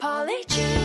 Polly Jean.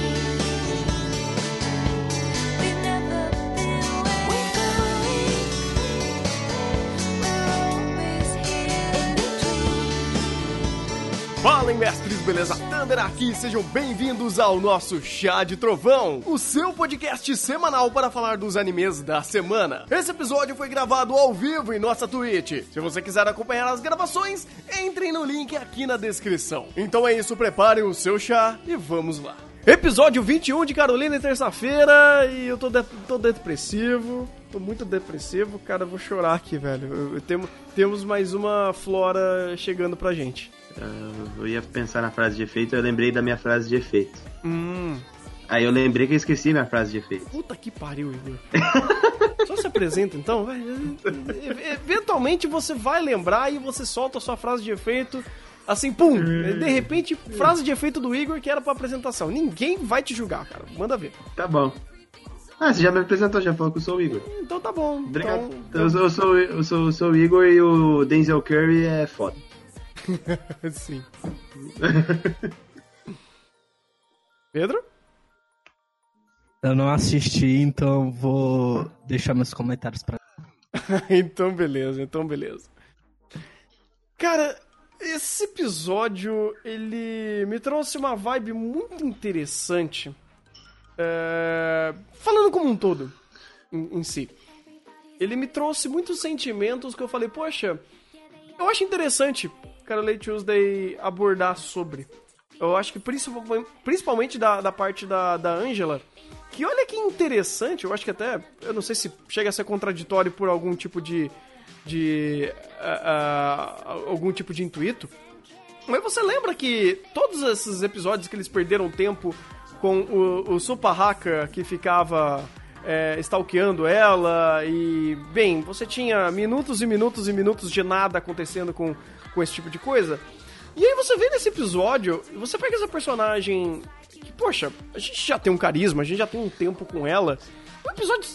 Falem, mestres, beleza? Thunder aqui, sejam bem-vindos ao nosso Chá de Trovão, o seu podcast semanal para falar dos animes da semana. Esse episódio foi gravado ao vivo em nossa Twitch. Se você quiser acompanhar as gravações, entrem no link aqui na descrição. Então é isso, preparem o seu chá e vamos lá. Episódio 21 de Carolina, terça-feira, e eu tô, de- tô depressivo. Tô muito depressivo, cara, vou chorar aqui, velho. Eu- eu temo- temos mais uma flora chegando pra gente. Ah, Eu ia pensar na frase de efeito, eu lembrei da minha frase de efeito. Hum, Aí eu lembrei que eu esqueci minha frase de efeito. Puta que pariu, Igor. Só se apresenta então, vai. Eventualmente você vai lembrar e você solta a sua frase de efeito. Assim, pum! De repente, frase de efeito do Igor que era pra apresentação. Ninguém vai te julgar, cara. Manda ver. Tá bom. Ah, você já me apresentou, já falou que eu sou o Igor. Então tá bom. Obrigado. Então, Eu, sou, eu, sou, eu sou, sou o Igor e o Denzel Curry é foda. Sim. Pedro? Eu não assisti, então vou deixar meus comentários pra. então beleza, então beleza. Cara, esse episódio ele me trouxe uma vibe muito interessante. É, Falando como um todo, em, em si. Ele me trouxe muitos sentimentos que eu falei, poxa, eu acho interessante Carole Tuesday abordar sobre. Eu acho que principalmente, da, da parte da, da Angela, que olha que interessante, eu acho que até, eu não sei se chega a ser contraditório por algum tipo de, de ah, ah, algum tipo de intuito, mas você lembra que todos esses episódios que eles perderam tempo com o, o Supahaka que ficava é, stalkeando ela e, bem, você tinha minutos e minutos e minutos de nada acontecendo com, com esse tipo de coisa. E aí você vê nesse episódio, você pega essa personagem que, poxa, a gente já tem um carisma, a gente já tem um tempo com ela. O episódio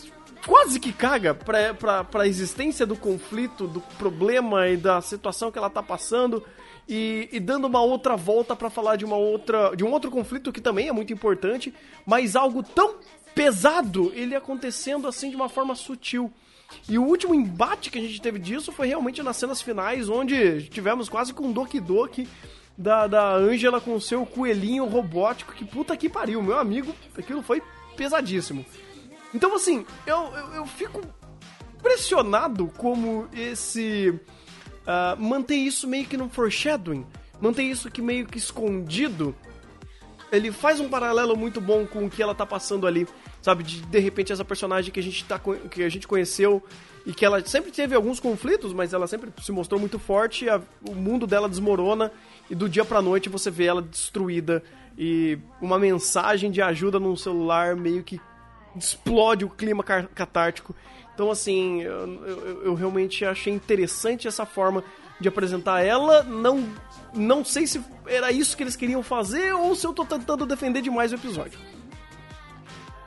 quase que caga pra, pra, pra existência do conflito, do problema e da situação que ela tá passando. E, e dando uma outra volta pra falar de uma outra de um outro conflito que também é muito importante, mas algo tão pesado ele acontecendo assim de uma forma sutil. E o último embate que a gente teve disso foi realmente nas cenas finais, onde tivemos quase com um Doki Doki da, da Angela com o seu coelhinho robótico, que puta que pariu, meu amigo, aquilo foi pesadíssimo. Então, assim, eu, eu, eu fico impressionado como esse. ah, manter isso meio que no foreshadowing, manter isso que meio que escondido. Ele faz um paralelo muito bom com o que ela tá passando ali, sabe? De de repente essa personagem que a gente, tá, que a gente conheceu e que ela sempre teve alguns conflitos, mas ela sempre se mostrou muito forte, a- o mundo dela desmorona e do dia pra noite você vê ela destruída e uma mensagem de ajuda num celular meio que explode o clima catártico. Então, assim, eu, eu- eu realmente achei interessante essa forma de apresentar ela. Não, não sei se era isso que eles queriam fazer ou se eu tô tentando defender demais o episódio.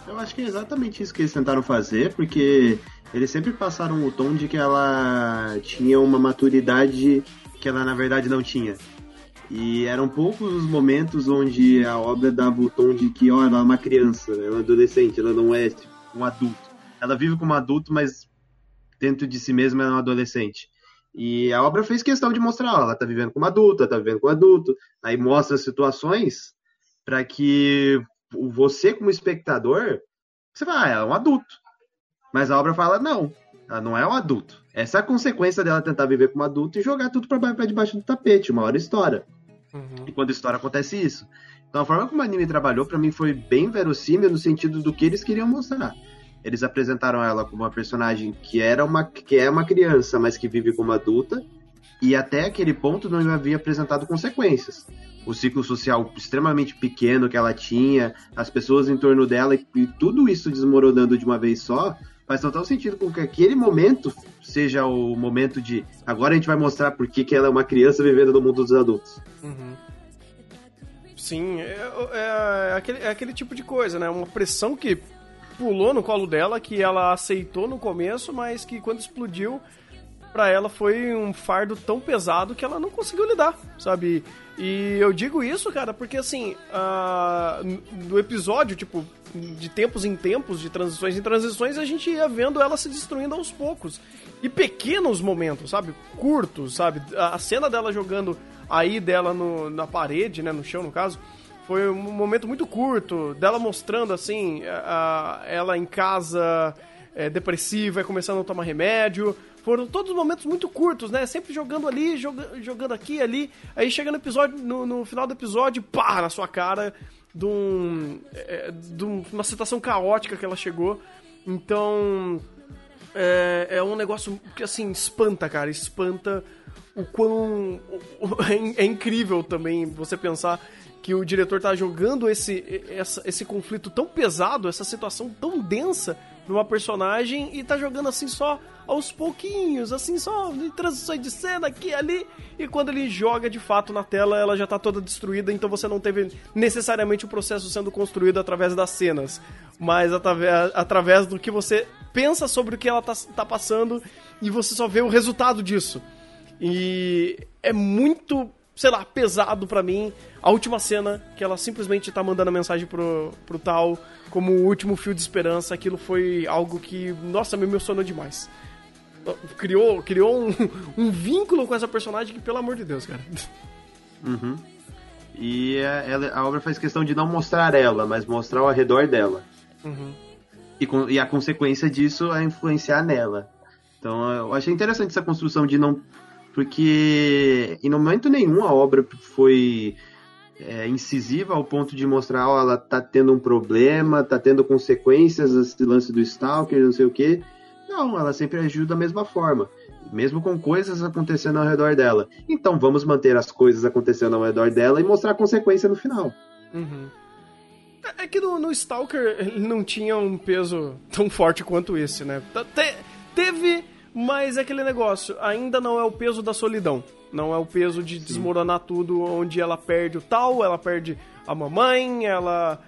Eu acho que é exatamente isso que eles tentaram fazer, porque eles sempre passaram o tom de que ela tinha uma maturidade que ela na verdade não tinha. E eram poucos os momentos onde a obra dava o tom de que, ó, ela é uma criança, ela é uma adolescente, ela não é tipo, um adulto. Ela vive como adulto, mas dentro de si mesma ela é um adolescente. E a obra fez questão de mostrar, ó, ela tá vivendo como adulta, tá vivendo como adulto, aí mostra situações para que você como espectador, você vai, ah, ela é um adulto. Mas a obra fala, não, ela não é um adulto. Essa é a consequência dela tentar viver como adulto e jogar tudo pra debaixo do tapete, uma hora estoura. E quando estoura acontece isso. Então a forma como o anime trabalhou pra mim foi bem verossímil no sentido do que eles queriam mostrar. Eles apresentaram ela como uma personagem que era uma que é uma criança, mas que vive como adulta, e até aquele ponto não havia apresentado consequências. O ciclo social extremamente pequeno que ela tinha, as pessoas em torno dela e, tudo isso desmoronando de uma vez só, faz total sentido com que aquele momento seja o momento de agora a gente vai mostrar por que, que ela é uma criança vivendo no mundo dos adultos. Sim, é, é- é aquele, é aquele tipo de coisa, né? Uma pressão que pulou no colo dela, que ela aceitou no começo, mas que quando explodiu, pra ela foi um fardo tão pesado que ela não conseguiu lidar, sabe? E eu digo isso, cara, porque assim, ah, no episódio, tipo, de tempos em tempos, de transições em transições, a gente ia vendo ela se destruindo aos poucos. E pequenos momentos, sabe? Curtos, sabe? A cena dela jogando aí dela no, na parede, né? No chão, no caso. Foi um momento muito curto, dela mostrando assim, a, a- ela em casa é, depressiva, começando a tomar remédio. Foram todos momentos muito curtos, né? Sempre jogando ali, joga- jogando aqui, ali. Aí chega no episódio, no, no final do episódio, pá, na sua cara, de, um, é, de um- uma situação caótica que ela chegou. Então, é, é um negócio que, assim, espanta, cara. Espanta o quão. É, é incrível também você pensar que o diretor tá jogando esse, esse conflito tão pesado, essa situação tão densa pra uma personagem e tá jogando assim só aos pouquinhos, assim, só transições de cena aqui e ali. E quando ele joga de fato na tela, ela já tá toda destruída, então você não teve necessariamente o processo sendo construído através das cenas, mas através, através do que você pensa sobre o que ela tá, tá passando e você só vê o resultado disso. E é muito, sei lá, pesado pra mim a última cena que ela simplesmente tá mandando a mensagem pro, pro tal como o último fio de esperança. Aquilo foi algo que, nossa, me emocionou demais. Criou, criou um, um vínculo com essa personagem que, pelo amor de Deus, cara. E a, ela- a obra faz questão de não mostrar ela, mas mostrar ao redor dela. E, com- e a consequência disso é influenciar nela. Então eu achei interessante essa construção de não. Porque em momento nenhum a obra foi é, incisiva ao ponto de mostrar, ó, ela tá tendo um problema, tá tendo consequências esse lance do Stalker, não sei o quê. Não, ela sempre agiu da mesma forma. Mesmo com coisas acontecendo ao redor dela. Então vamos manter as coisas acontecendo ao redor dela e mostrar a consequência no final. É- É que no, no Stalker ele não tinha um peso tão forte quanto esse, né? Tá- te- teve, mas é aquele negócio, ainda não é o peso da solidão. Não é o peso de desmoronar tudo, onde ela perde o tal, ela perde a mamãe, ela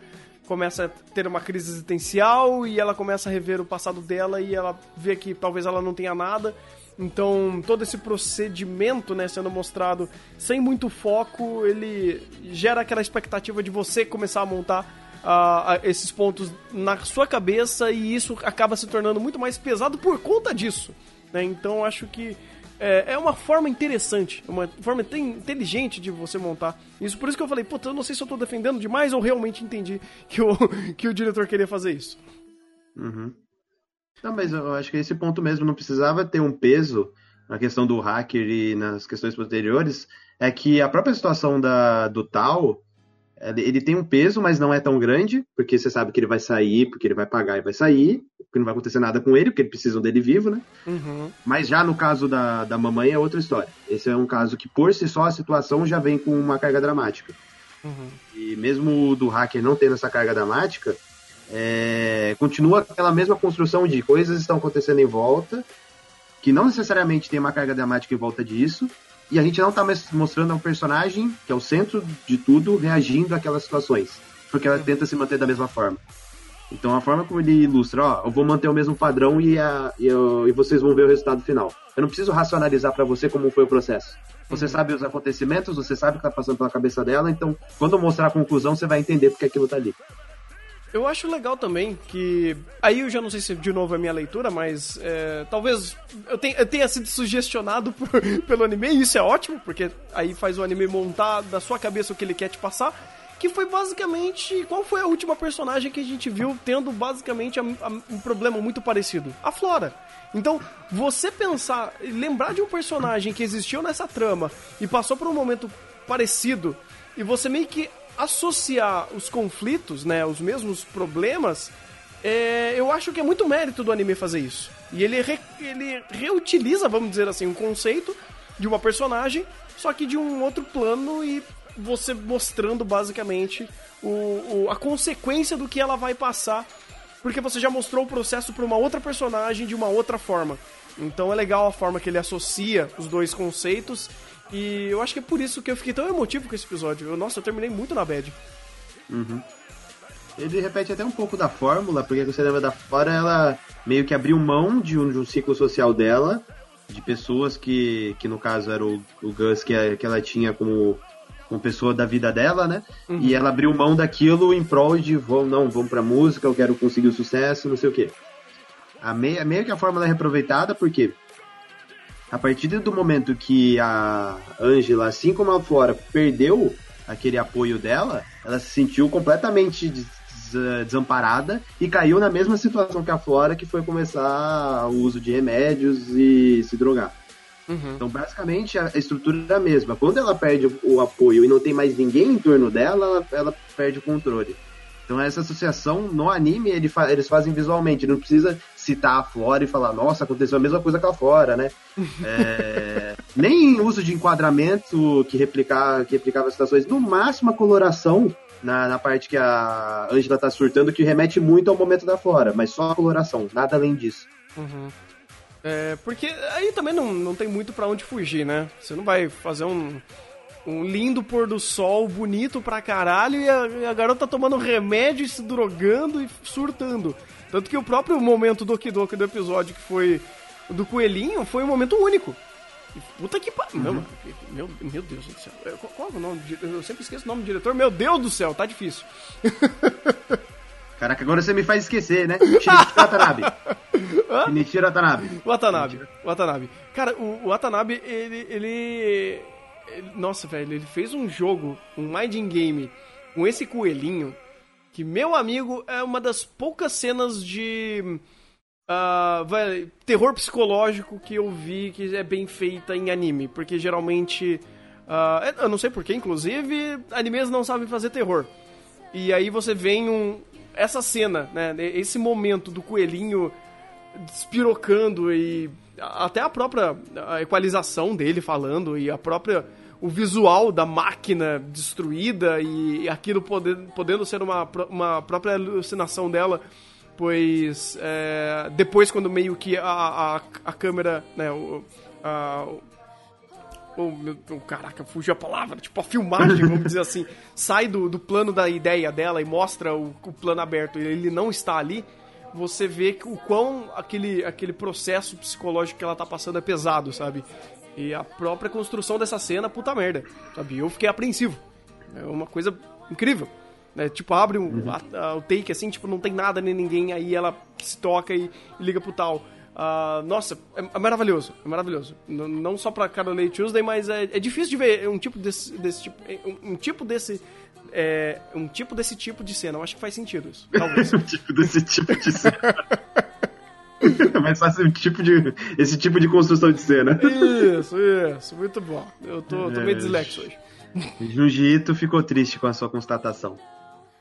começa a ter uma crise existencial e ela começa a rever o passado dela e ela vê que talvez ela não tenha nada. Então, todo esse procedimento, né, sendo mostrado sem muito foco, ele gera aquela expectativa de você começar a montar ah, esses pontos na sua cabeça e isso acaba se tornando muito mais pesado por conta disso. né? Então, acho que é, é uma forma interessante, uma forma inte- inteligente de você montar isso. Por isso que eu falei, puta, eu não sei se eu tô defendendo demais ou realmente entendi que o, que o diretor queria fazer isso. Não, mas eu acho que esse ponto mesmo não precisava ter um peso na questão do hacker e nas questões posteriores. É que a própria situação da, do tal, ele tem um peso, mas não é tão grande, porque você sabe que ele vai sair, porque ele vai pagar e vai sair, porque não vai acontecer nada com ele, porque eles precisam dele vivo, né? Mas já no caso da, da mamãe é outra história. Esse é um caso que, por si só, a situação já vem com uma carga dramática. E mesmo o do hacker não tendo essa carga dramática, é, continua aquela mesma construção de coisas estão acontecendo em volta, que não necessariamente tem uma carga dramática em volta disso, e a gente não mais mostrando um personagem, que é o centro de tudo, reagindo àquelas situações, porque ela tenta se manter da mesma forma. Então a forma como ele ilustra, ó, eu vou manter o mesmo padrão e, a- e eu- e vocês vão ver o resultado final. Eu não preciso racionalizar para você como foi o processo. Você sabe os acontecimentos, você sabe o que tá passando pela cabeça dela, então quando eu mostrar a conclusão, você vai entender porque aquilo tá ali. Eu acho legal também que. Aí eu já não sei se de novo é minha leitura, mas é, talvez eu tenha, eu tenha sido sugestionado por- pelo anime, e isso é ótimo, porque aí faz o anime montar da sua cabeça o que ele quer te passar. Que foi basicamente. Qual foi a última personagem que a gente viu tendo basicamente a- a- um problema muito parecido? A Flora. Então, você pensar, lembrar de um personagem que existiu nessa trama e passou por um momento parecido, e você meio que associar os conflitos, né, os mesmos problemas, é, eu acho que é muito mérito do anime fazer isso. E ele, re- ele reutiliza, vamos dizer assim, um conceito de uma personagem, só que de um outro plano e você mostrando basicamente o, o- a consequência do que ela vai passar, porque você já mostrou o processo para uma outra personagem de uma outra forma. Então é legal a forma que ele associa os dois conceitos. E eu acho que é por isso que eu fiquei tão emotivo com esse episódio. Eu, nossa, eu terminei muito na bad. Ele repete até um pouco da fórmula, porque você lembra da Flora, ela meio que abriu mão de um, de um ciclo social dela de pessoas que, que no caso era o, o Gus que, que ela tinha como, como pessoa da vida dela, né? E ela abriu mão daquilo em prol de vou, não, vamos pra música, eu quero conseguir o sucesso, não sei o quê. A meio, meio que a fórmula é reaproveitada, porque a partir do momento que a Angela, assim como a Flora, perdeu aquele apoio dela, ela se sentiu completamente des- des- desamparada e caiu na mesma situação que a Flora, que foi começar o uso de remédios e se drogar. Uhum. Então, basicamente, a estrutura é a mesma. Quando ela perde o- o apoio e não tem mais ninguém em torno dela, ela, ela perde o controle. Então, essa associação no anime ele fa- eles fazem visualmente. Não precisa citar a Flora e falar, nossa, aconteceu a mesma coisa com a Flora, né? É, nem uso de enquadramento que, replicar, que replicava situações. No máximo, a coloração na, na parte que a Angela tá surtando, que remete muito ao momento da Flora. Mas só a coloração, nada além disso. Uhum. É, porque aí também não, não tem muito pra onde fugir, né? Você não vai fazer um, um lindo pôr do sol bonito pra caralho e a, a garota tomando remédio e se drogando e surtando. Tanto que o próprio momento do Okidoki do episódio, que foi do coelhinho, foi um momento único. Puta que pariu. Meu, meu, meu Deus do céu. Qual, é o nome? Eu sempre esqueço o nome do diretor. Meu Deus do céu, tá difícil. Caraca, agora você me faz esquecer, né? Shinichi Watanabe. Shinichi Watanabe. Watanabe. Watanabe. Cara, o, o Watanabe, ele, ele, ele- Nossa, velho, ele fez um jogo, um Minding Game, com esse coelhinho, que, meu amigo, é uma das poucas cenas de. ah, vai, terror psicológico que eu vi que é bem feita em anime. Porque geralmente. ah, eu não sei porquê, inclusive, animes não sabem fazer terror. E aí você vem um. Essa cena, né? Esse momento do coelhinho despirocando e até a própria equalização dele falando e a própria o visual da máquina destruída e aquilo podendo, ser uma, uma própria alucinação dela pois é, depois quando meio que a, a, a câmera né o, a, Oh, meu, oh, caraca, fugiu a palavra. Tipo, a filmagem, vamos dizer assim, sai do, do plano da ideia dela e mostra o, o plano aberto e ele não está ali. Você vê o quão aquele, aquele processo psicológico que ela tá passando é pesado, sabe? E a própria construção dessa cena, puta merda, sabe? Eu fiquei apreensivo. É uma coisa incrível. Né? Tipo, abre um, a- a- o take assim, tipo, não tem nada nem ninguém, aí ela se toca e, e liga pro tal. Ah, nossa, é, é maravilhoso, é maravilhoso. N- não só pra Carolina Tuesday, mas é, é difícil de ver um tipo desse, desse tipo, um, um tipo desse, é, um tipo desse tipo de cena. Eu acho que faz sentido isso, talvez. tipo desse tipo de cena. É fácil um tipo de, esse tipo de construção de cena. isso, isso, muito bom. Eu tô, tô meio É. dislexo hoje. Junji Ito ficou triste com a sua constatação.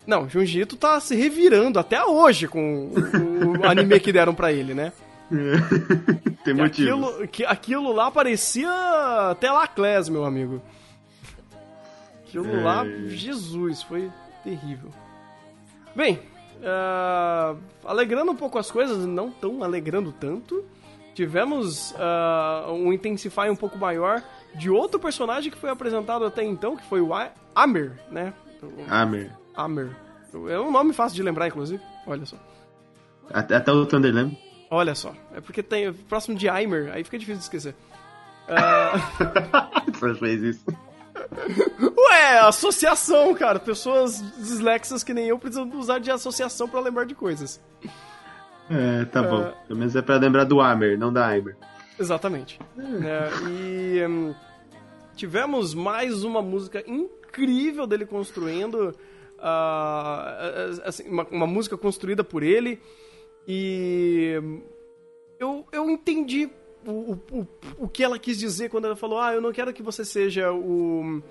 Não, Junji Ito tá se revirando até hoje com o, anime que deram pra ele, né? Tem motivo. aquilo, que aquilo lá parecia Telaclés, meu amigo. Aquilo lá, Jesus, foi terrível. Bem, ah, alegrando um pouco as coisas, não tão alegrando tanto, tivemos ah, um Intensify um pouco maior de outro personagem que foi apresentado até então, que foi o A- Amer, né? Amer. Amer. É um nome fácil de lembrar, inclusive. Olha só. Até, até o Thunderland. Olha só. É porque tem próximo de Aimer, aí fica difícil de esquecer. Você fez isso. Ué, associação, cara. Pessoas dislexas que nem eu precisam usar de associação pra lembrar de coisas. É, tá bom. Pelo menos é pra lembrar do Amer, não da Aimer. Exatamente. É, e hum, tivemos mais uma música incrível dele construindo. ah, assim, uma, uma música construída por ele. E hum, eu, eu entendi o, o, o, o que ela quis dizer quando ela falou: Ah, eu não quero que você seja o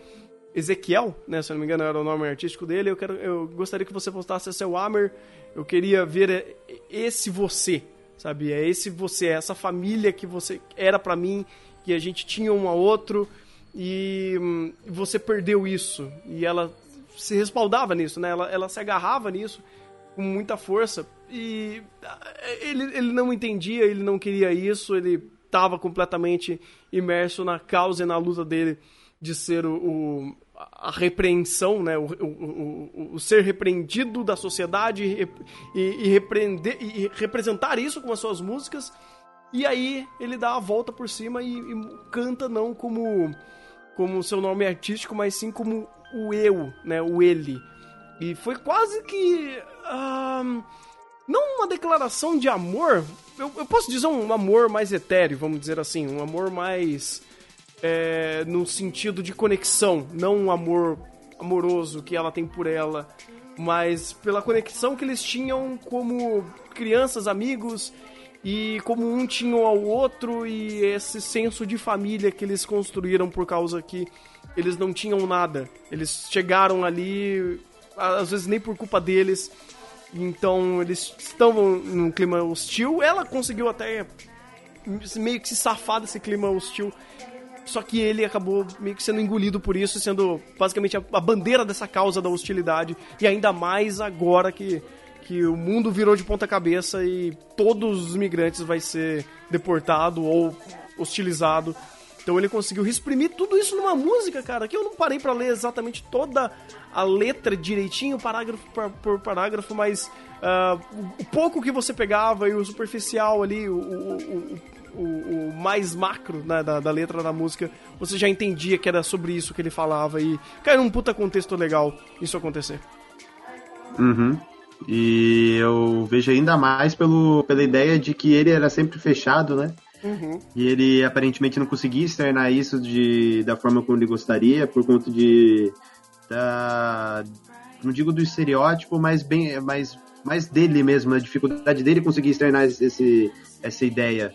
Ezequiel, né? Se eu não me engano, era o nome artístico dele. Eu, quero, eu gostaria que você voltasse a ser o Amer. Eu queria ver eh, esse você, sabe? É esse você, essa família que você era pra mim, que a gente tinha um ao outro e hum, você perdeu isso. E ela se respaldava nisso, né? Ela, ela se agarrava nisso com muita força e ele, ele não entendia, ele não queria isso, ele estava completamente imerso na causa e na luta dele de ser o, o- a repreensão, né? O, o, o- o ser repreendido da sociedade e, e, repreender, e representar isso com as suas músicas E aí ele dá a volta por cima e, e canta não como como seu nome artístico, mas sim como o eu, né? O ele. E foi quase que. não uma declaração de amor. Eu, eu posso dizer um amor mais etéreo, vamos dizer assim. Um amor mais. É, no sentido de conexão. Não um amor amoroso que ela tem por ela. Mas pela conexão que eles tinham como crianças, amigos. E como um tinha ao outro. E esse senso de família que eles construíram por causa que eles não tinham nada. Eles chegaram ali, às vezes nem por culpa deles. Então eles estavam num clima hostil. Ela conseguiu até meio que se safar desse clima hostil. Só que ele acabou meio que sendo engolido por isso, sendo basicamente a, a bandeira dessa causa da hostilidade. E ainda mais agora que, que o mundo virou de ponta cabeça e todos os imigrantes vai ser deportado ou hostilizado. Então ele conseguiu exprimir tudo isso numa música, cara, que eu não parei pra ler exatamente toda a letra direitinho, parágrafo por, parágrafo, mas ah, o, pouco que você pegava e o superficial ali, o, o, o- o mais macro né, da, da letra da música, você já entendia que era sobre isso que ele falava e caiu num puta contexto legal isso acontecer. Uhum. E eu vejo ainda mais pelo, pela ideia de que ele era sempre fechado, né? E ele aparentemente não conseguia externar isso de, da forma como ele gostaria, por conta de. Da, não digo do estereótipo, mas bem mais, mais dele mesmo, a dificuldade dele conseguir externar esse, essa ideia.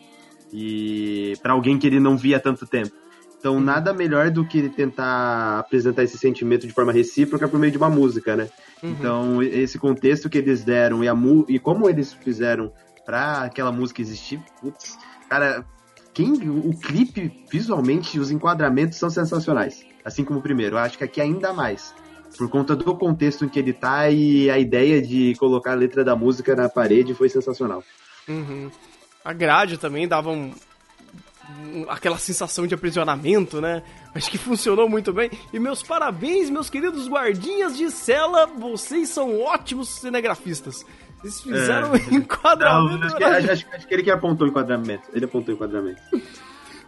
E para alguém que ele não via há tanto tempo. Então, nada melhor do que tentar apresentar esse sentimento de forma recíproca por meio de uma música, né? Então, esse contexto que eles deram e, a e como eles fizeram pra aquela música existir, putz, cara, quem, o clipe, visualmente, os enquadramentos são sensacionais. Assim como o primeiro. Eu acho que aqui ainda mais. Por conta do contexto em que ele tá e a ideia de colocar a letra da música na parede foi sensacional. Uhum. A grade também dava um, aquela sensação de aprisionamento, né? Acho que funcionou muito bem. E meus parabéns, meus queridos guardinhas de cela, vocês são ótimos cinegrafistas. Vocês fizeram É. um enquadramento. Não, acho, que, acho- acho que ele que apontou o enquadramento. Ele apontou o enquadramento.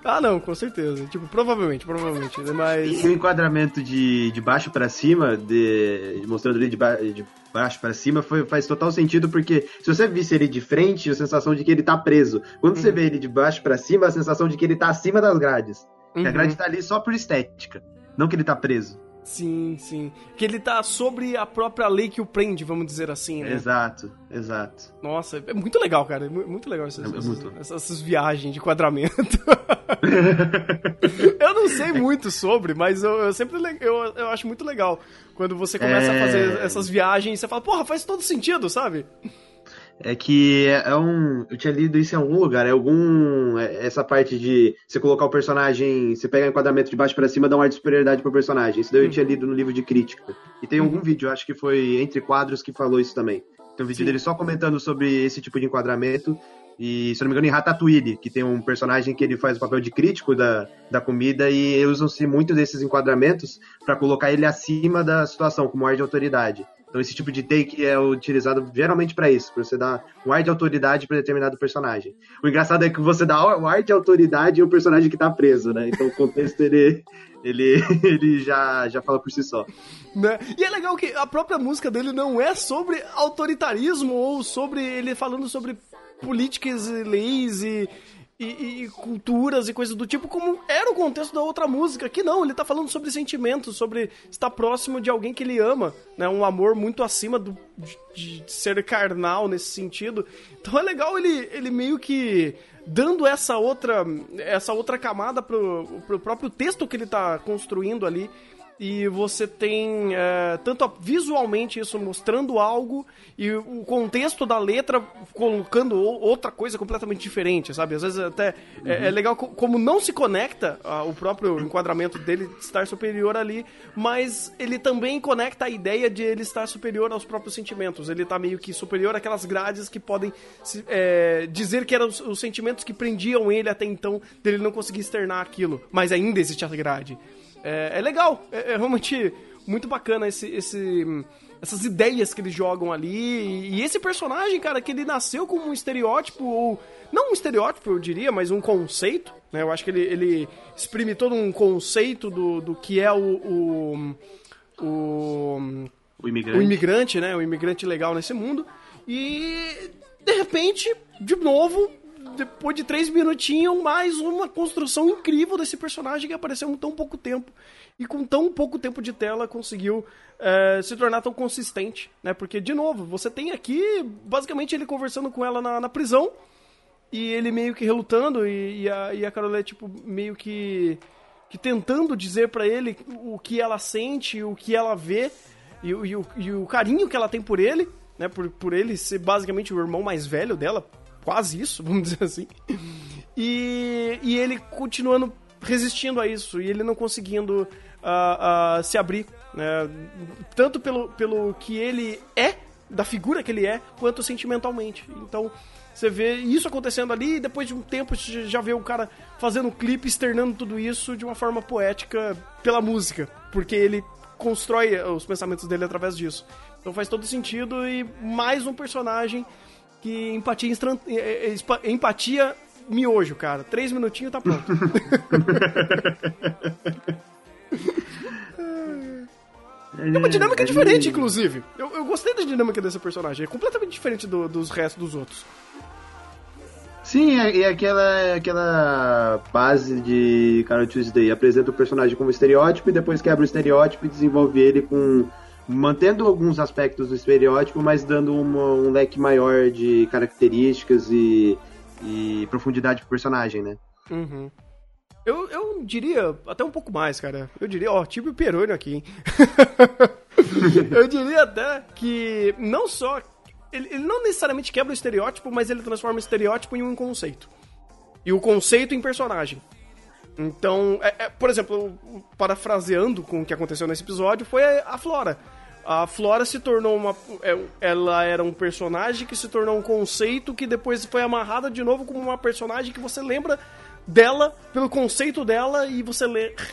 Ah, não, com certeza. Tipo, provavelmente, provavelmente. Mas. E o enquadramento de, de baixo pra cima, de, mostrando ele de, ba- de baixo pra cima, foi- faz total sentido, porque se você visse ele de frente, a sensação de que ele tá preso. Quando você vê ele de baixo pra cima, a sensação de que ele tá acima das grades. Que a Uhum. grade tá ali só por estética, não que ele tá preso. Sim, sim. Que ele tá sobre a própria lei que o prende, vamos dizer assim, né? Exato, exato. Nossa, é muito legal, cara. É mu- muito legal essas, É muito. essas- essas viagens de enquadramento. eu não sei muito sobre, mas eu, eu sempre eu, eu acho muito legal quando você começa a É. fazer essas viagens e você fala, porra, faz todo sentido, sabe? É que é um. Eu tinha lido isso em algum lugar. É algum. é Essa parte de você colocar o personagem. Você pega o enquadramento de baixo pra cima dá um ar de superioridade pro personagem. Isso daí eu tinha lido no livro de crítica. E tem algum vídeo, eu acho que foi Entre Quadros, que falou isso também. Tem um vídeo Sim. dele só comentando sobre esse tipo de enquadramento. E, se não me engano, em Ratatouille, que tem um personagem que ele faz o papel de crítico da, da comida e usam-se muito desses enquadramentos pra colocar ele acima da situação, como ar de autoridade. Então esse tipo de take é utilizado geralmente pra isso, pra você dar um ar de autoridade pra determinado personagem. O engraçado é que você dá o ar de autoridade e o personagem que tá preso, né? Então o contexto ele ele, ele já, já fala por si só. Né? E é legal que a própria música dele não é sobre autoritarismo ou sobre ele falando sobre políticas e leis e, e, e culturas e coisas do tipo, como era o contexto da outra música. Que não, ele tá falando sobre sentimentos, sobre estar próximo de alguém que ele ama, né? Um amor muito acima do, de, de ser carnal nesse sentido. Então é legal ele, ele meio que dando essa outra essa outra camada pro, pro próprio texto que ele tá construindo ali e você tem é, tanto a- visualmente isso mostrando algo e o contexto da letra colocando outra coisa completamente diferente, sabe? Às vezes até é, é legal co- como não se conecta ah, o próprio enquadramento dele estar superior ali, mas ele também conecta a ideia de ele estar superior aos próprios sentimentos. Ele tá meio que superior àquelas grades que podem se- é, dizer que eram os, os sentimentos que prendiam ele até então, dele não conseguir externar aquilo, mas ainda existe a grade. É, é legal, é, é realmente muito bacana esse, esse, essas ideias que eles jogam ali. E, esse personagem, cara, que ele nasceu como um estereótipo, ou. Não um estereótipo, eu diria, mas um conceito. Né? Eu acho que ele, ele exprime todo um conceito do, do que é o- o, o O imigrante. o imigrante, né? O imigrante legal nesse mundo. E de repente, de novo, depois de três minutinhos, mais uma construção incrível desse personagem que apareceu em tão pouco tempo. E com tão pouco tempo de tela conseguiu eh, se tornar tão consistente, né? Porque, de novo, você tem aqui basicamente ele conversando com ela na, na prisão. E ele meio que relutando, e, e a, e a Carolé, tipo, meio que, que tentando dizer pra ele o que ela sente, o que ela vê, e, e o, e o carinho que ela tem por ele, né? Por, por ele ser basicamente o irmão mais velho dela, quase isso, vamos dizer assim. E, e ele continuando resistindo a isso, e ele não conseguindo ah, ah, se abrir, né? Tanto pelo, pelo que ele é, da figura que ele é, quanto sentimentalmente. Então, você vê isso acontecendo ali, e depois de um tempo você já vê o cara fazendo um clipe, externando tudo isso de uma forma poética pela música, porque ele constrói os pensamentos dele através disso. Então faz todo sentido e mais um personagem que empatia, instan- eh, eh, espa- empatia miojo, cara. Três minutinhos tá pronto. É uma dinâmica diferente, inclusive. Eu, eu gostei da dinâmica desse personagem. É completamente diferente do- dos restos dos outros. Sim, é, é aquela, aquela base de Carol Tuesday. Apresenta o personagem como estereótipo e depois quebra o estereótipo e desenvolve ele com. Mantendo alguns aspectos do estereótipo, mas dando uma- um leque maior de características e, e profundidade pro personagem, né? Uhum. Eu, eu diria até um pouco mais, cara. Eu diria, ó, tipo Perônio aqui, hein? eu diria até que não só. Ele, ele não necessariamente quebra o estereótipo, mas ele transforma o estereótipo em um conceito. E o conceito em personagem. Então, é- é, por exemplo, parafraseando com o que aconteceu nesse episódio, foi a Flora. A Flora se tornou uma. é, Ela era um personagem que se tornou um conceito que depois foi amarrada de novo como uma personagem que você lembra dela, pelo conceito dela, e você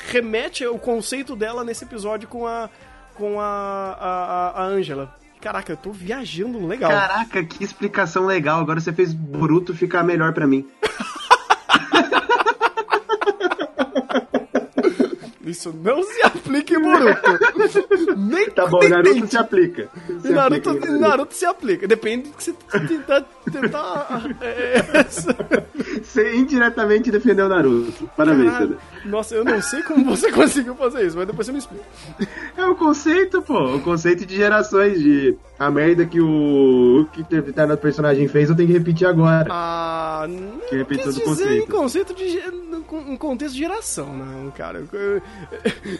remete o conceito dela nesse episódio com a. com a. a, Angela. Caraca, eu tô viajando legal. Caraca, que explicação legal. Agora você fez Boruto ficar melhor pra mim. Isso não se aplica em Boruto. Nem Tá bom, nem Naruto tente. se aplica. Se Naruto, aplica, Naruto se aplica. Depende do que você tentar. tentar é, Você indiretamente defendeu Naruto. Parabéns, caralho. Nossa, eu não sei como você conseguiu fazer isso, mas depois você me explica. É o conceito, pô. O conceito de gerações de a merda que o que o determinado personagem fez, eu tenho que repetir agora. Ah, não Que repete quis todo o dizer em conceito. conceito de em contexto de geração, não, cara. Eu,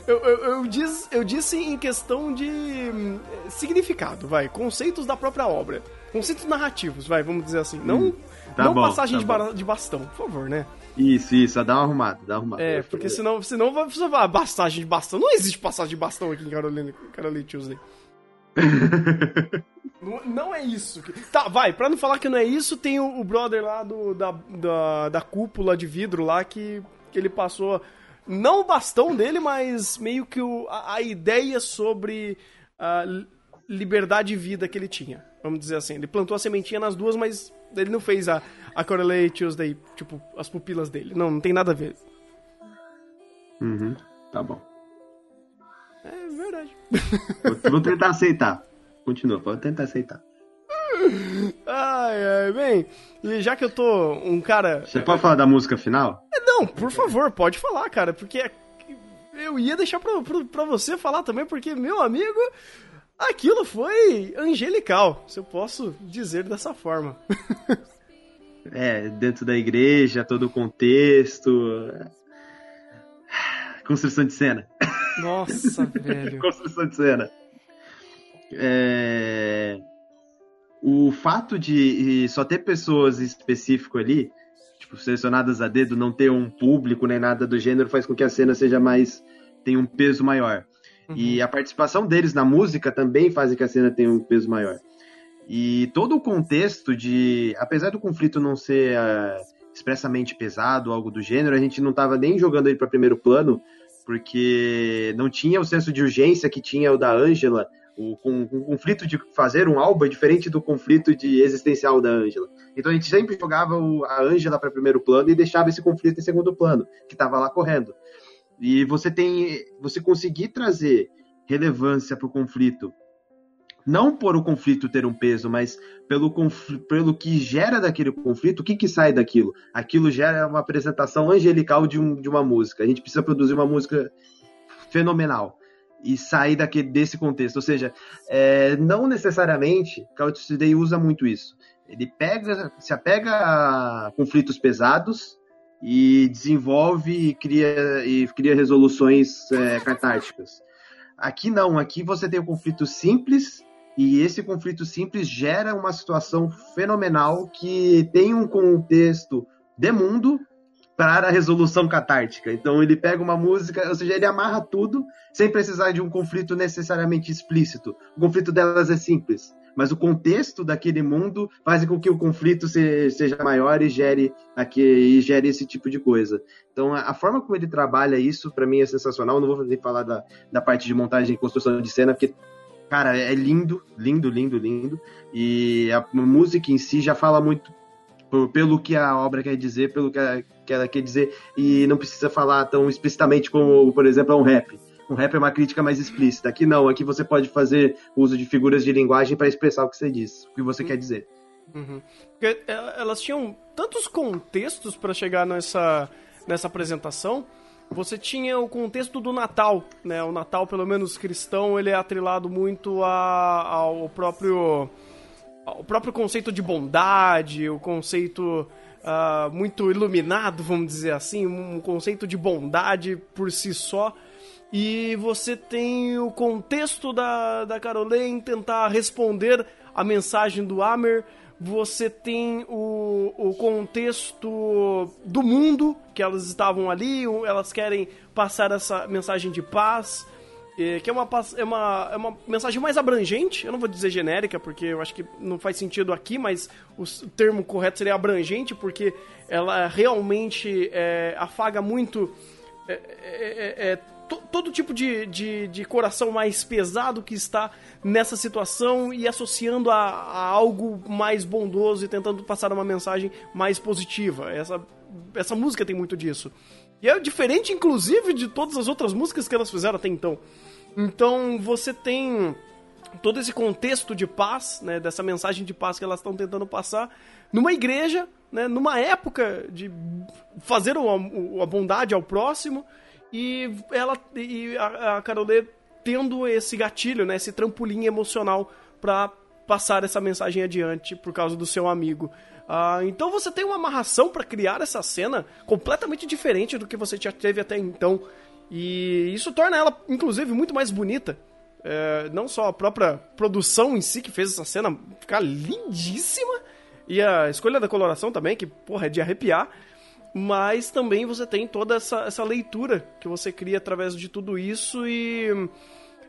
eu, eu, eu disse, eu disse em questão de hum, significado, vai. Conceitos da própria obra. Conceitos narrativos, vai, vamos dizer assim. Não, tá não bom, passagem tá de, bom. de bastão, por favor, né? Isso, isso, dá uma arrumada, dá uma arrumada. É, porque senão, senão vai- vai, ah, passagem de bastão. Não existe passagem de bastão aqui em Carolina, Carolina Tuesday. não, não é isso. que- Tá, vai, pra não falar que não é isso, tem o, o brother lá do, da, da, da cúpula de vidro lá que, que ele passou. Não o bastão dele, mas meio que o, a, a ideia sobre li- liberdade e vida que ele tinha. Vamos dizer assim. Ele plantou a sementinha nas duas, mas ele não fez a, a Correlate Tuesday, tipo, as pupilas dele. Não, não tem nada a ver. Uhum, tá bom. É verdade. Vou, vou tentar aceitar. Continua, pode tentar aceitar. Ai, ai, bem, e já que eu tô um cara. Você pode falar da música final? Não, por favor, pode falar, cara, porque é- eu ia deixar pra, pra, pra você falar também, porque, meu amigo, aquilo foi angelical, se eu posso dizer dessa forma. É, dentro da igreja, todo o contexto. Construção de cena. Nossa, velho. Construção de cena. É, O fato de só ter pessoas específicas ali, tipo, selecionadas a dedo, não ter um público nem nada do gênero, faz com que a cena seja mais. tenha um peso maior. E a participação deles na música também faz com que a cena tenha um peso maior. E todo o contexto de. Apesar do conflito não ser ah, expressamente pesado, algo do gênero, a gente não estava nem jogando ele para primeiro plano, porque não tinha o senso de urgência que tinha o da Angela O, com, o conflito de fazer um álbum é diferente do conflito de existencial da Ângela. Então a gente sempre jogava o- a Ângela para primeiro plano e deixava esse conflito em segundo plano, que estava lá correndo. E você tem. Você conseguir trazer relevância para o conflito, não por o conflito ter um peso, mas pelo, pelo que gera daquele conflito, o que, que sai daquilo? Aquilo gera uma apresentação angelical de, um, de uma música. A gente precisa produzir uma música fenomenal e sair daquele, desse contexto. Ou seja, é, não necessariamente, Couch Today usa muito isso. Ele pega, se apega a conflitos pesados e desenvolve e cria, e cria resoluções é, catárticas. Aqui não, aqui você tem um conflito simples e esse conflito simples gera uma situação fenomenal que tem um contexto de mundo para a resolução catártica. Então ele pega uma música, ou seja, ele amarra tudo sem precisar de um conflito necessariamente explícito. O conflito delas é simples, mas o contexto daquele mundo faz com que o conflito se- seja maior e gere, aqui, e gere esse tipo de coisa. Então a, a forma como ele trabalha isso, para mim, é sensacional. Não vou nem falar da, da parte de montagem e construção de cena, porque Cara, é lindo, lindo, lindo, lindo. E a música em si já fala muito por- pelo que a obra quer dizer, pelo que, a- que ela quer dizer, e não precisa falar tão explicitamente como, por exemplo, é um rap. Um rap é uma crítica mais explícita. Aqui não, aqui você pode fazer uso de figuras de linguagem para expressar o que você diz, o que você quer dizer. Uhum. Elas tinham tantos contextos para chegar nessa, nessa apresentação. Você tinha o contexto do Natal, né? O Natal, pelo menos cristão, ele é atrelado muito a- ao próprio o próprio conceito de bondade, o conceito ah, muito iluminado, vamos dizer assim, um conceito de bondade por si só. E você tem o contexto da, da Caroline tentar responder a mensagem do Amer. Você tem o, o contexto do mundo, que elas estavam ali, elas querem passar essa mensagem de paz. É, que é uma, é, uma, é uma mensagem mais abrangente, eu não vou dizer genérica, porque eu acho que não faz sentido aqui, mas o, termo correto seria abrangente, porque ela realmente é, afaga muito é, é, é, to- todo tipo de, de, de coração mais pesado que está nessa situação e associando a, a algo mais bondoso e tentando passar uma mensagem mais positiva. Essa, essa música tem muito disso. E é diferente, inclusive, de todas as outras músicas que elas fizeram até então. Então você tem todo esse contexto de paz, né, dessa mensagem de paz que elas estão tentando passar numa igreja, né, numa época de fazer a bondade ao próximo e ela e a, a Carolê tendo esse gatilho, né, esse trampolim emocional para passar essa mensagem adiante por causa do seu amigo. Ah, então você tem uma amarração para criar essa cena completamente diferente do que você já teve até então. E isso torna ela, inclusive, muito mais bonita. É, não só a própria produção em si que fez essa cena ficar lindíssima, e a escolha da coloração também, que, porra, é de arrepiar. Mas também você tem toda essa, essa leitura que você cria através de tudo isso e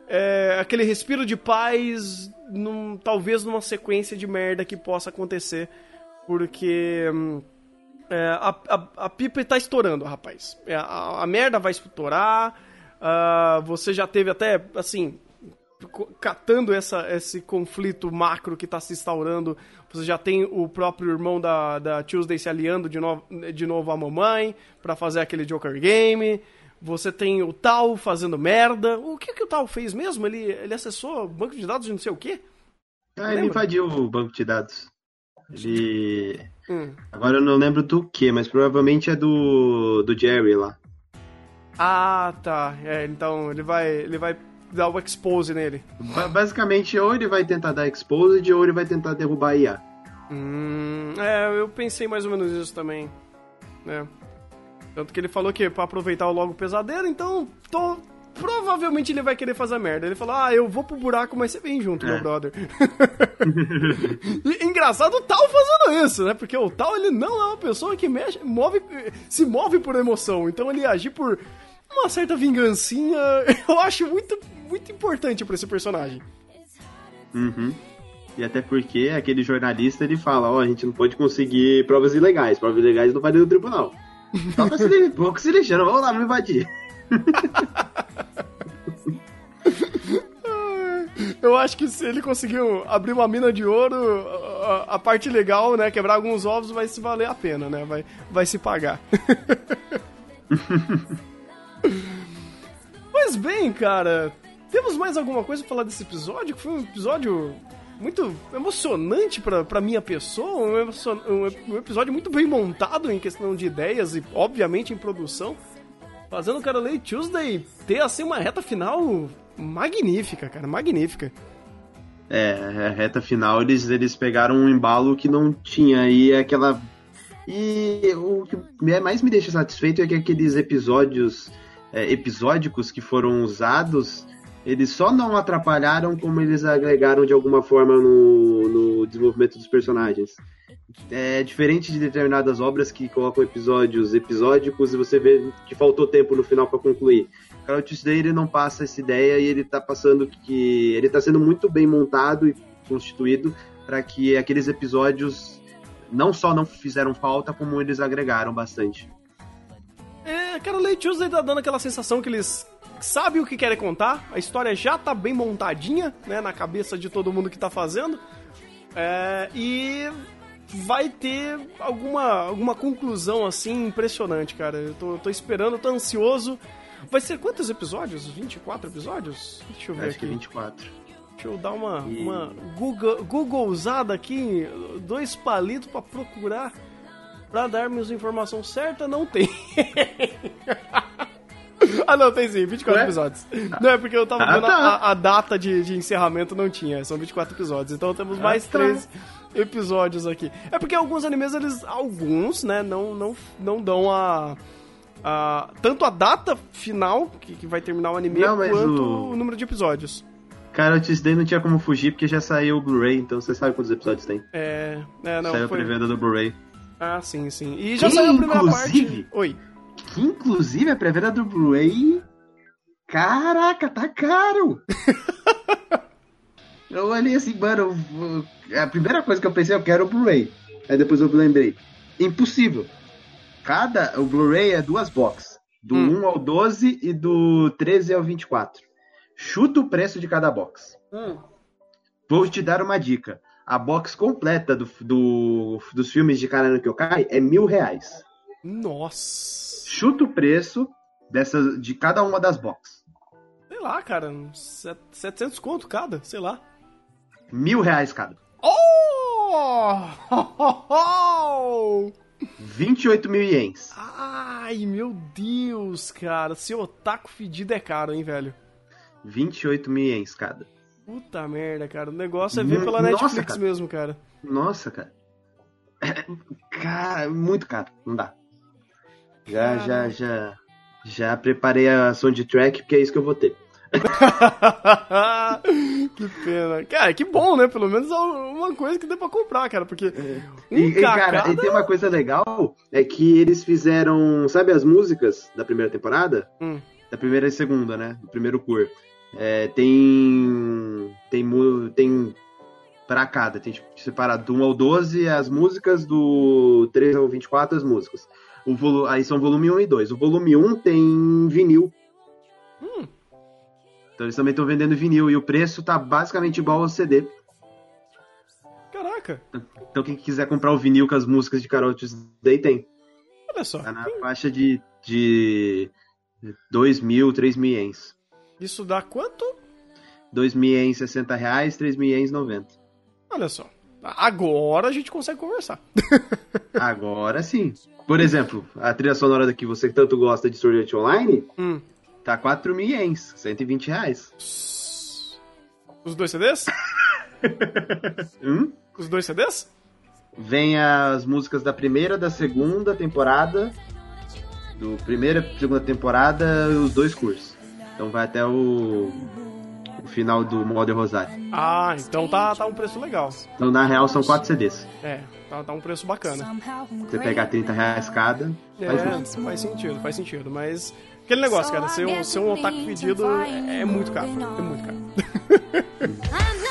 é, aquele respiro de paz, num, talvez numa sequência de merda que possa acontecer, porque hum, é, a, a, a pipa tá estourando, rapaz. É, a, a merda vai estourar, ah, você já teve até, assim, catando essa, esse conflito macro que tá se instaurando, você já tem o próprio irmão da, da Tuesday se aliando de novo, de novo à mamãe pra fazer aquele Joker Game. Você tem o Tal fazendo merda. O que que o Tal fez mesmo? Ele, ele acessou o banco de dados de não sei o quê? Ah, ele invadiu o banco de dados. Ele. Hum. Agora eu não lembro do que, mas provavelmente é do, do Jerry lá. Ah, tá. É, então ele vai, ele vai dar o expose nele. Ba- basicamente, ou ele vai tentar dar exposed ou ele vai tentar derrubar a IA. Hum, é, eu pensei mais ou menos isso também. né? Tanto que ele falou que pra aproveitar o logo pesadelo, então tô- provavelmente ele vai querer fazer a merda. Ele falou, ah, eu vou pro buraco, mas você vem junto, É. meu brother. engraçado o Tal fazendo isso, né? Porque o Tal, ele não é uma pessoa que mexe, move, se move por emoção. Então ele agir por uma certa vingancinha, eu acho muito, muito importante pra esse personagem. Uhum. E até porque aquele jornalista ele fala, ó, a gente não pode conseguir provas ilegais. Provas ilegais não valem no tribunal. Toca se, li- pouco se lixando, vamos lá, me invadir. Eu acho que se ele conseguiu abrir uma mina de ouro, a, a parte legal, né? Quebrar alguns ovos vai se valer a pena, né? Vai, vai se pagar. Pois bem, cara, temos mais alguma coisa pra falar desse episódio? Que foi um episódio muito emocionante pra, pra minha pessoa, um, emocion- um- episódio muito bem montado em questão de ideias e, obviamente, em produção. Fazendo o Carolei Tuesday ter, assim, uma reta final magnífica, cara, magnífica. É, a reta final eles, eles pegaram um embalo que não tinha e aquela. E o que mais me deixa satisfeito é que aqueles episódios é, episódicos que foram usados, eles só não atrapalharam como eles agregaram de alguma forma no, no desenvolvimento dos personagens. É diferente de determinadas obras que colocam episódios episódicos e você vê que faltou tempo no final para concluir. Carol Tuesday ele não passa essa ideia e ele tá passando que ele tá sendo muito bem montado e constituído para que aqueles episódios não só não fizeram falta, como eles agregaram bastante. É, Carolei Tuesday tá dando aquela sensação que eles sabem o que querem contar, a história já tá bem montadinha, né, na cabeça de todo mundo que tá fazendo, é, e vai ter alguma, alguma conclusão, assim, impressionante, cara. Eu tô, tô esperando, tô ansioso. Vai ser quantos episódios? 24 episódios? Deixa eu ver Acho que aqui. 24. Deixa eu dar uma, E- uma Google, Googlezada aqui, dois palitos pra procurar, pra darmos a informação certa, não tem. ah, não, tem sim, 24 Ué? episódios. Não, é porque eu tava Ah, vendo tá. a, a data de, de encerramento, não tinha, são 24 episódios. Então temos Ah, mais tá. Episódios aqui. É porque alguns animes, eles, alguns, né, não, não, não dão a... a- tanto a data final, que, que vai terminar o anime, Não, quanto o- o número de episódios. Carol Tuesday não tinha como fugir porque já saiu o Blu-ray, então você sabe quantos episódios tem. É, é não, saiu a foi... pré-venda do Blu-ray. Ah, sim, sim. E já Que, saiu a primeira inclusive- parte. Oi. Que inclusive a pré-venda do Blu-ray. Caraca, tá caro! eu olhei assim, mano. eu- A primeira coisa que eu pensei, eu quero o Blu-ray. Aí depois eu lembrei. Impossível. Cada. O Blu-ray é duas boxes. Do Hum. 1 ao 12 e do 13 ao 24. Chuta o preço de cada box. Vou te dar uma dica. A box completa do, do- dos filmes de Karano Kyokai é mil reais. Nossa. Chuta o preço dessa, de cada uma das boxes. Sei lá, cara. uns set- 700 conto cada, sei lá. Mil reais cada. Oh! 28 mil ienes. Ai, meu Deus, cara. Seu otaku fedido é caro, hein, velho? 28 mil ienes cada. Puta merda, cara. O negócio é ver pela nossa, Netflix cara. mesmo, cara. Nossa, cara. Cara, muito caro. Não dá. Já, já, Caraca. já. Já preparei a soundtrack, porque é isso que eu vou ter. que pena. Cara, que bom, né? Pelo menos é uma coisa que deu pra comprar, cara. Porque um E, e, cara, cacada- e tem uma coisa legal, é que eles fizeram, sabe as músicas da primeira temporada? Hum. Da primeira e segunda, né? Do primeiro cur. É, tem. Tem. Tem. Pra cada, tem tipo, separado do 1 ao 12 as músicas, do 3 ao 24 as músicas. O volu aí são volume 1 e 2. O volume 1 tem vinil. Hum. Então eles também estão vendendo vinil. E o preço tá basicamente igual ao CD. Caraca, Então quem quiser comprar o vinil com as músicas de Carol Tuesday tem. olha só. Tá na faixa de, de 2 mil, 3 mil ienes. Isso dá quanto? 2 mil ienes 60 reais, 3 mil ienes 90. Olha só. Agora a gente consegue conversar. Agora sim. Por exemplo, a trilha sonora daqui, você que tanto gosta de Sword Art Online, Hum. Tá 4 mil ienes, 120 reais. Os dois CDs? Hum? Os dois CDs? Vem as músicas da primeira, da segunda temporada, do primeira e segunda temporada, os dois cursos. Então vai até o, o final do Modern Rosário. Ah, então tá, tá um preço legal. Então na real são 4 CDs. É, tá, tá um preço bacana. Você pegar 30 reais cada, faz É, isso. faz sentido, faz sentido, mas. Aquele negócio, cara, ser um, ser um otaku pedido é, muito caro. É muito caro. I'm